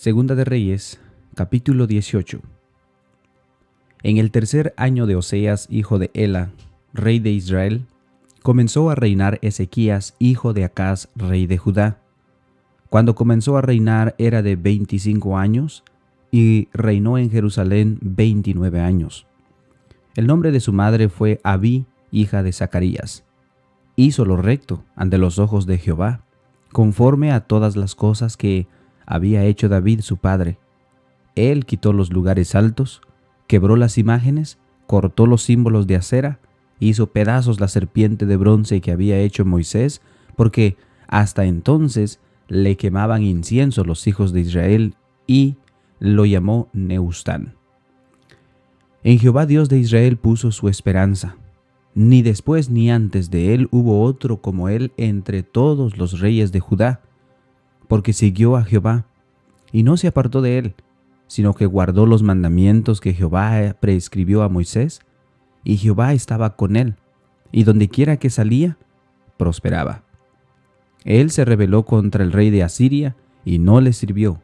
Segunda de Reyes, capítulo 18. En el tercer año de Oseas, hijo de Ela, rey de Israel, comenzó a reinar Ezequías, hijo de Acaz, rey de Judá. Cuando comenzó a reinar era de 25 años y reinó en Jerusalén 29 años. El nombre de su madre fue Abí, hija de Zacarías. Hizo lo recto ante los ojos de Jehová, conforme a todas las cosas que había hecho David su padre. Él quitó los lugares altos, quebró las imágenes, cortó los símbolos de acera, hizo pedazos la serpiente de bronce que había hecho Moisés, porque hasta entonces le quemaban incienso los hijos de Israel y lo llamó Neustán. En Jehová Dios de Israel puso su esperanza. Ni después ni antes de él hubo otro como él entre todos los reyes de Judá porque siguió a Jehová y no se apartó de él, sino que guardó los mandamientos que Jehová prescribió a Moisés, y Jehová estaba con él, y dondequiera que salía, prosperaba. Él se rebeló contra el rey de Asiria y no le sirvió.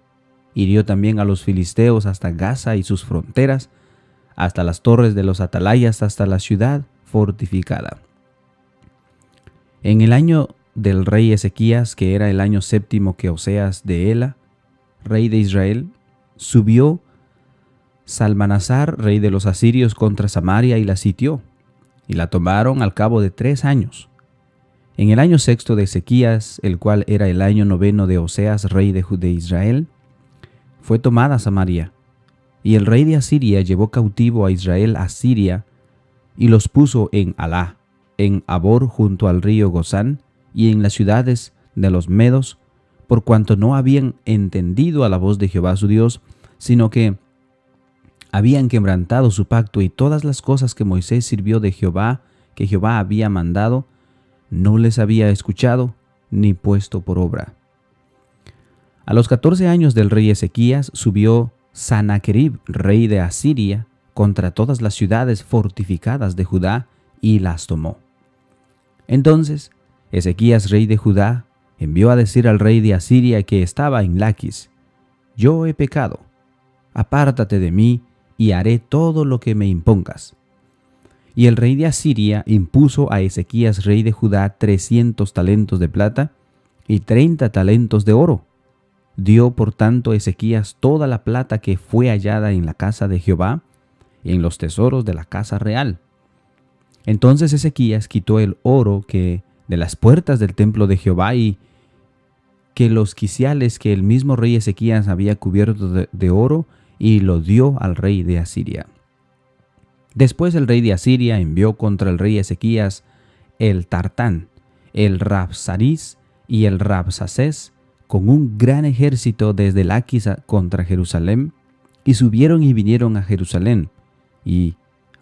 Hirió también a los filisteos hasta Gaza y sus fronteras, hasta las torres de los atalayas, hasta la ciudad fortificada. En el año del rey Ezequías, que era el año séptimo que Oseas de Ela, rey de Israel, subió Salmanasar, rey de los asirios, contra Samaria y la sitió, y la tomaron al cabo de tres años. En el año sexto de Ezequías, el cual era el año noveno de Oseas, rey de, de Israel, fue tomada Samaria, y el rey de Asiria llevó cautivo a Israel a Siria, y los puso en Alá, en Abor junto al río Gozán, y en las ciudades de los medos, por cuanto no habían entendido a la voz de Jehová su Dios, sino que habían quebrantado su pacto y todas las cosas que Moisés sirvió de Jehová, que Jehová había mandado, no les había escuchado ni puesto por obra. A los catorce años del rey Ezequías subió Sanaquerib, rey de Asiria, contra todas las ciudades fortificadas de Judá y las tomó. Entonces Ezequías, rey de Judá, envió a decir al rey de Asiria que estaba en Laquis, Yo he pecado, apártate de mí y haré todo lo que me impongas. Y el rey de Asiria impuso a Ezequías, rey de Judá, trescientos talentos de plata y treinta talentos de oro. Dio por tanto Ezequías toda la plata que fue hallada en la casa de Jehová y en los tesoros de la casa real. Entonces Ezequías quitó el oro que de las puertas del templo de Jehová y que los quiciales que el mismo rey Ezequías había cubierto de, oro y lo dio al rey de Asiria. Después el rey de Asiria envió contra el rey Ezequías el Tartán, el Rabsaris y el Rabsacés con un gran ejército desde Laquis contra Jerusalén, y subieron y vinieron a Jerusalén, y,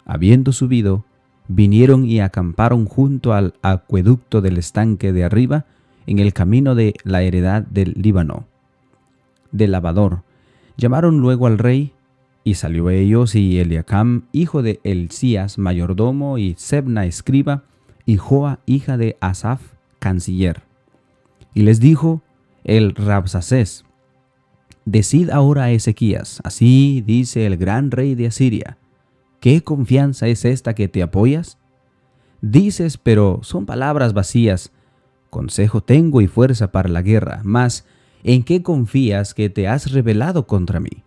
habiendo subido, vinieron y acamparon junto al acueducto del estanque de arriba, en el camino de la heredad del Líbano, del lavador. Llamaron luego al rey, y salió ellos y Eliacam, hijo de Elías, mayordomo, y Sebna, escriba, y Joa, hija de Asaf, canciller. Y les dijo el Rabsacés, Decid ahora a Ezequías, así dice el gran rey de Asiria, ¿Qué confianza es esta que te apoyas? Dices, pero son palabras vacías. Consejo tengo y fuerza para la guerra, mas ¿en qué confías que te has rebelado contra mí?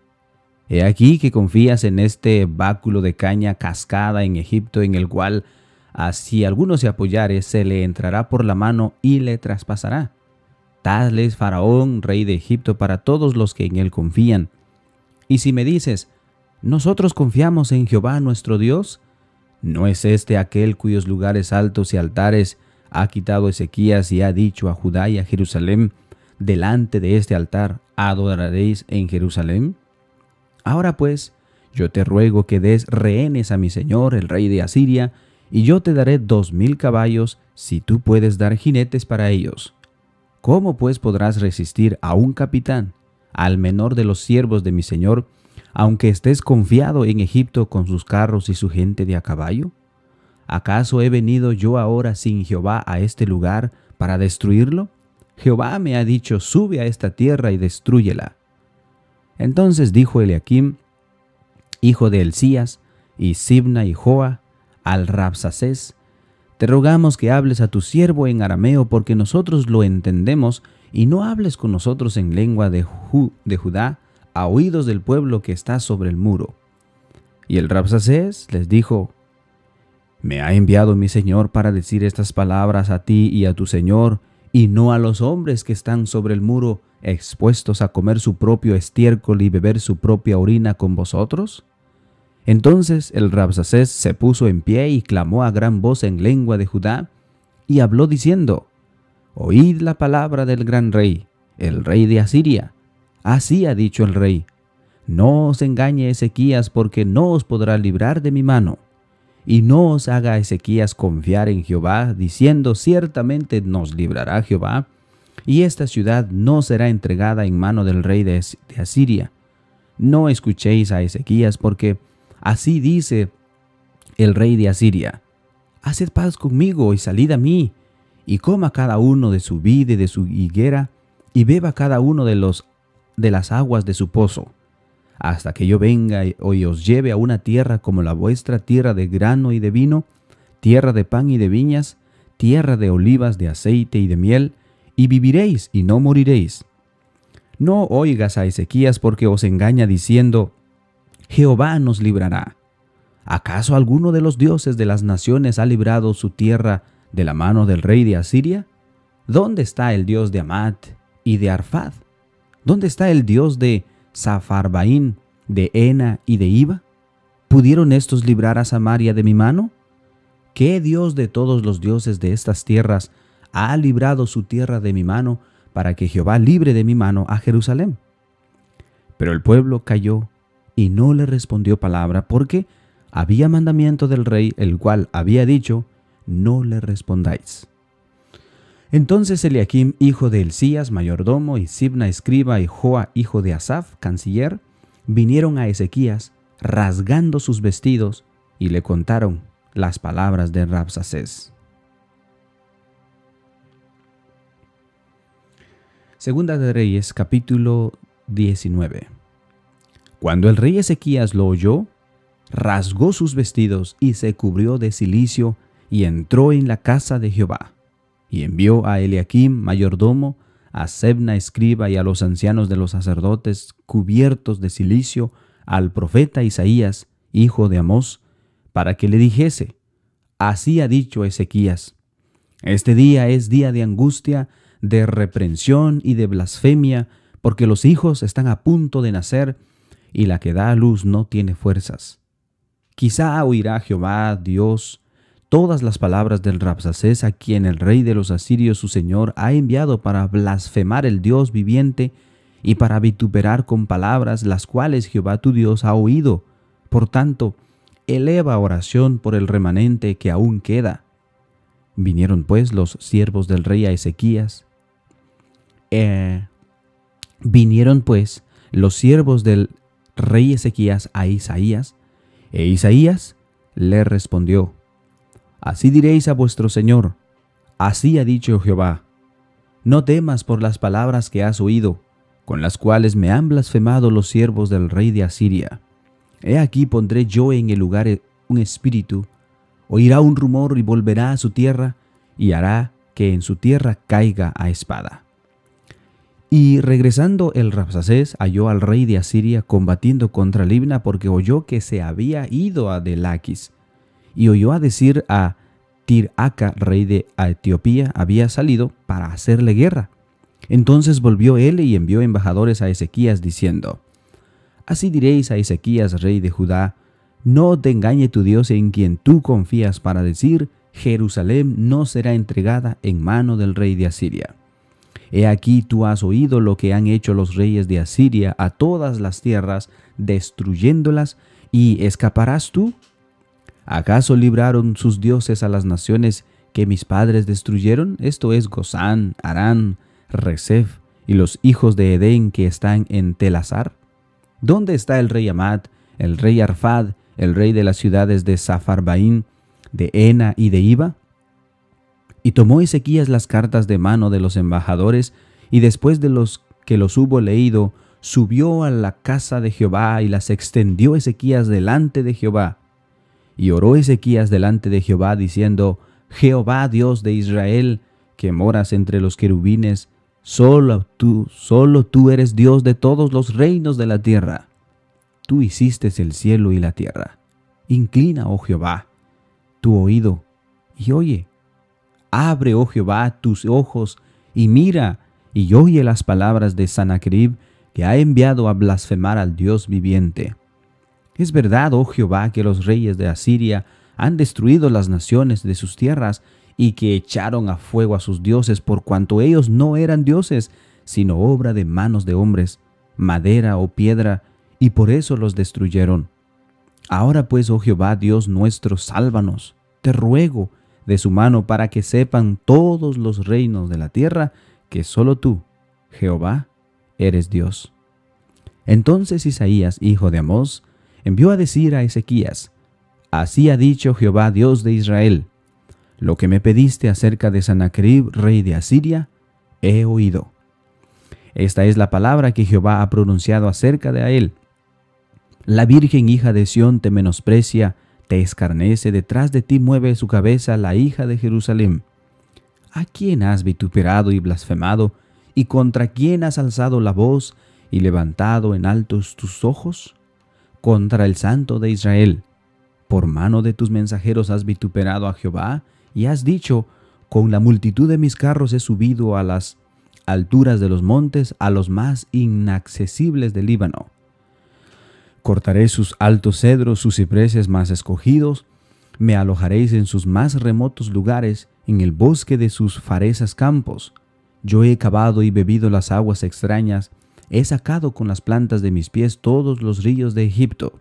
He aquí que confías en este báculo de caña cascada en Egipto, en el cual, así alguno se apoyare, se le entrará por la mano y le traspasará. Tal es Faraón, rey de Egipto, para todos los que en él confían. Y si me dices, nosotros confiamos en Jehová nuestro Dios. ¿No es este aquel cuyos lugares altos y altares ha quitado Ezequías y ha dicho a Judá y a Jerusalén, delante de este altar adoraréis en Jerusalén? Ahora pues, yo te ruego que des rehenes a mi señor, el rey de Asiria, y yo te daré dos mil caballos si tú puedes dar jinetes para ellos. ¿Cómo pues podrás resistir a un capitán, al menor de los siervos de mi señor, aunque estés confiado en Egipto con sus carros y su gente de a caballo? ¿Acaso he venido yo ahora sin Jehová a este lugar para destruirlo? Jehová me ha dicho, sube a esta tierra y destruyela. Entonces dijo Eliakim, hijo de Elías, y Sibna y Joa, al Rabsacés, te rogamos que hables a tu siervo en arameo porque nosotros lo entendemos y no hables con nosotros en lengua de, de Judá a oídos del pueblo que está sobre el muro. Y el Rabsacés les dijo, Me ha enviado mi señor para decir estas palabras a ti y a tu señor, y no a los hombres que están sobre el muro, expuestos a comer su propio estiércol y beber su propia orina con vosotros? Entonces el Rabsacés se puso en pie y clamó a gran voz en lengua de Judá, y habló diciendo, Oíd la palabra del gran rey, el rey de Asiria. Así ha dicho el rey, No os engañe Ezequías, porque no os podrá librar de mi mano. Y no os haga Ezequías confiar en Jehová, diciendo, Ciertamente nos librará Jehová, y esta ciudad no será entregada en mano del rey de, Asiria. No escuchéis a Ezequías, porque Así dice el rey de Asiria, Haced paz conmigo y salid a mí, y coma cada uno de su vid y de su higuera, y beba cada uno de, los, de las aguas de su pozo, hasta que yo venga y os lleve a una tierra como la vuestra, tierra de grano y de vino, tierra de pan y de viñas, tierra de olivas, de aceite y de miel, y viviréis y no moriréis. No oigas a Ezequías porque os engaña diciendo, Jehová nos librará. ¿Acaso alguno de los dioses de las naciones ha librado su tierra de la mano del rey de Asiria? ¿Dónde está el dios de Amat y de Arfad? ¿Dónde está el dios de Safarbaín, de Ena y de Iba? ¿Pudieron estos librar a Samaria de mi mano? ¿Qué dios de todos los dioses de estas tierras ha librado su tierra de mi mano para que Jehová libre de mi mano a Jerusalén? Pero el pueblo cayó y no le respondió palabra porque había mandamiento del rey, el cual había dicho, no le respondáis. Entonces Eliakim, hijo de Elías, mayordomo, y Sibna, escriba, y Joa, hijo de Asaf, canciller, vinieron a Ezequías, rasgando sus vestidos, y le contaron las palabras de Rabsacés. Segunda de Reyes, capítulo 19. Cuando el rey Ezequías lo oyó, rasgó sus vestidos y se cubrió de cilicio y entró en la casa de Jehová. Y envió a Eliakim, mayordomo, a Sebna, escriba, y a los ancianos de los sacerdotes cubiertos de cilicio, al profeta Isaías, hijo de Amós, para que le dijese, Así ha dicho Ezequías, este día es día de angustia, de reprensión y de blasfemia, porque los hijos están a punto de nacer, y la que da a luz no tiene fuerzas. Quizá oirá Jehová, Dios, todas las palabras del Rapsacés a quien el rey de los asirios su señor ha enviado para blasfemar el Dios viviente y para vituperar con palabras las cuales Jehová tu Dios ha oído. Por tanto, eleva oración por el remanente que aún queda. Vinieron pues los siervos del rey a Ezequías. Eh, vinieron pues los siervos del rey Ezequías a Isaías, e Isaías le respondió, Así diréis a vuestro Señor, así ha dicho Jehová, no temas por las palabras que has oído, con las cuales me han blasfemado los siervos del rey de Asiria. He aquí pondré yo en el lugar un espíritu, oirá un rumor y volverá a su tierra, y hará que en su tierra caiga a espada. Y regresando el Rapsacés halló al rey de Asiria combatiendo contra Libna porque oyó que se había ido a Delaquis y oyó a decir a Tiraca, rey de Etiopía, había salido para hacerle guerra. Entonces volvió él y envió embajadores a Ezequías diciendo, Así diréis a Ezequías, rey de Judá, no te engañe tu Dios en quien tú confías para decir, Jerusalén no será entregada en mano del rey de Asiria. He aquí tú has oído lo que han hecho los reyes de Asiria a todas las tierras, destruyéndolas, y escaparás tú. ¿Acaso libraron sus dioses a las naciones que mis padres destruyeron? Esto es Gozán, Arán, Rezef y los hijos de Edén que están en Telazar. ¿Dónde está el rey Amad, el rey Arfad, el rey de las ciudades de Safarbaín, de Ena y de Iba? Y tomó Ezequías las cartas de mano de los embajadores, y después de los que los hubo leído, subió a la casa de Jehová y las extendió Ezequías delante de Jehová. Y oró Ezequías delante de Jehová diciendo, Jehová Dios de Israel, que moras entre los querubines, solo tú, solo tú eres Dios de todos los reinos de la tierra. Tú hiciste el cielo y la tierra. Inclina, oh Jehová, tu oído y oye. Abre, oh Jehová, tus ojos y mira y oye las palabras de Sanacrib que ha enviado a blasfemar al Dios viviente. Es verdad, oh Jehová, que los reyes de Asiria han destruido las naciones de sus tierras y que echaron a fuego a sus dioses por cuanto ellos no eran dioses, sino obra de manos de hombres, madera o piedra, y por eso los destruyeron. Ahora pues, oh Jehová Dios nuestro, sálvanos, te ruego, de su mano para que sepan todos los reinos de la tierra que solo tú, Jehová, eres Dios. Entonces Isaías, hijo de Amós, envió a decir a Ezequías, Así ha dicho Jehová Dios de Israel, lo que me pediste acerca de Sanacrib, rey de Asiria, he oído. Esta es la palabra que Jehová ha pronunciado acerca de él. La Virgen hija de Sión te menosprecia, te escarnece, detrás de ti mueve su cabeza la hija de Jerusalén. ¿A quién has vituperado y blasfemado? ¿Y contra quién has alzado la voz y levantado en altos tus ojos? Contra el Santo de Israel. Por mano de tus mensajeros has vituperado a Jehová y has dicho, con la multitud de mis carros he subido a las alturas de los montes, a los más inaccesibles del Líbano. Cortaré sus altos cedros, sus cipreses más escogidos, me alojaréis en sus más remotos lugares, en el bosque de sus farezas campos. Yo he cavado y bebido las aguas extrañas, he sacado con las plantas de mis pies todos los ríos de Egipto.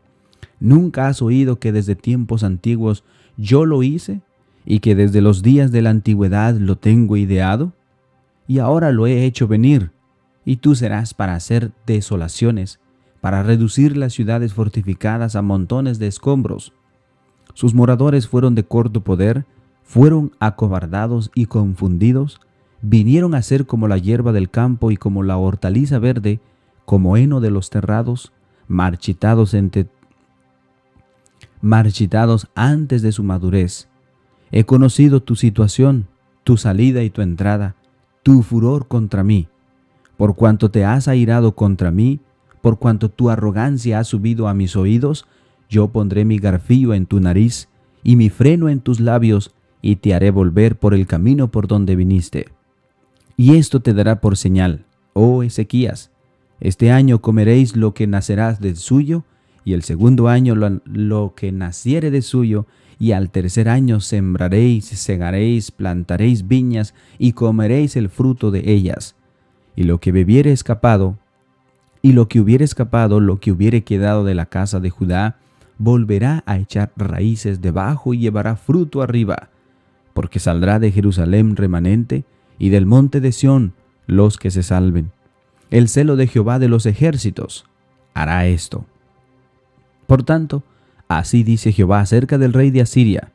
¿Nunca has oído que desde tiempos antiguos yo lo hice y que desde los días de la antigüedad lo tengo ideado? Y ahora lo he hecho venir, y tú serás para hacer desolaciones, para reducir las ciudades fortificadas a montones de escombros. Sus moradores fueron de corto poder, fueron acobardados y confundidos, vinieron a ser como la hierba del campo y como la hortaliza verde, como heno de los terrados, marchitados, marchitados antes de su madurez. He conocido tu situación, tu salida y tu entrada, tu furor contra mí. Por cuanto te has airado contra mí, por cuanto tu arrogancia ha subido a mis oídos, yo pondré mi garfillo en tu nariz y mi freno en tus labios, y te haré volver por el camino por donde viniste. Y esto te dará por señal, oh Ezequías, este año comeréis lo que nacerás del suyo, y el segundo año lo, que naciere de suyo, y al tercer año sembraréis, segaréis, plantaréis viñas, y comeréis el fruto de ellas. Y lo que bebiere escapado, y lo que hubiere escapado, lo que hubiere quedado de la casa de Judá, volverá a echar raíces debajo y llevará fruto arriba, porque saldrá de Jerusalén remanente y del monte de Sión los que se salven. El celo de Jehová de los ejércitos hará esto. Por tanto, así dice Jehová acerca del rey de Asiria,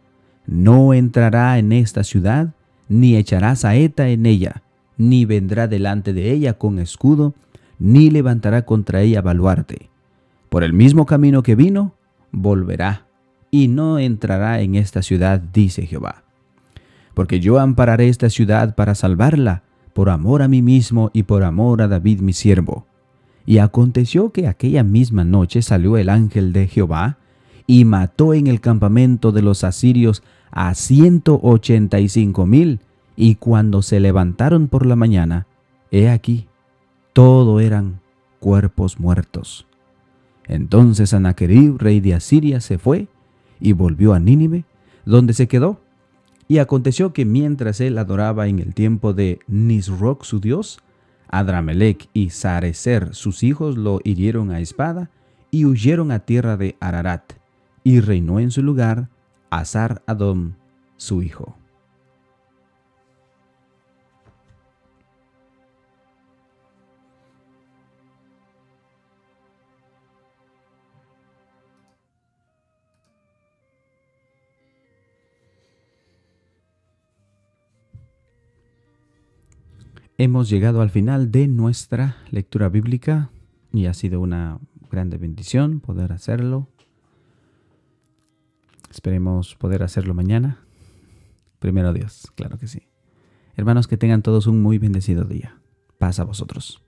no entrará en esta ciudad, ni echará saeta en ella, ni vendrá delante de ella con escudo, ni levantará contra ella baluarte. Por el mismo camino que vino, volverá y no entrará en esta ciudad, dice Jehová. Porque yo ampararé esta ciudad para salvarla, por amor a mí mismo y por amor a David mi siervo. Y aconteció que aquella misma noche salió el ángel de Jehová y mató en el campamento de los asirios a ciento ochenta y cinco mil, y cuando se levantaron por la mañana, he aquí, todo eran cuerpos muertos. Entonces Anaquerib, rey de Asiria, se fue y volvió a Nínive, donde se quedó. Y aconteció que mientras él adoraba en el tiempo de Nisroch su dios, Adramelech y Sarecer sus hijos lo hirieron a espada y huyeron a tierra de Ararat, y reinó en su lugar Azar Adom su hijo. Hemos llegado al final de nuestra lectura bíblica y ha sido una grande bendición poder hacerlo. Esperemos poder hacerlo mañana. Primero Dios, claro que sí. Hermanos, que tengan todos un muy bendecido día. Paz a vosotros.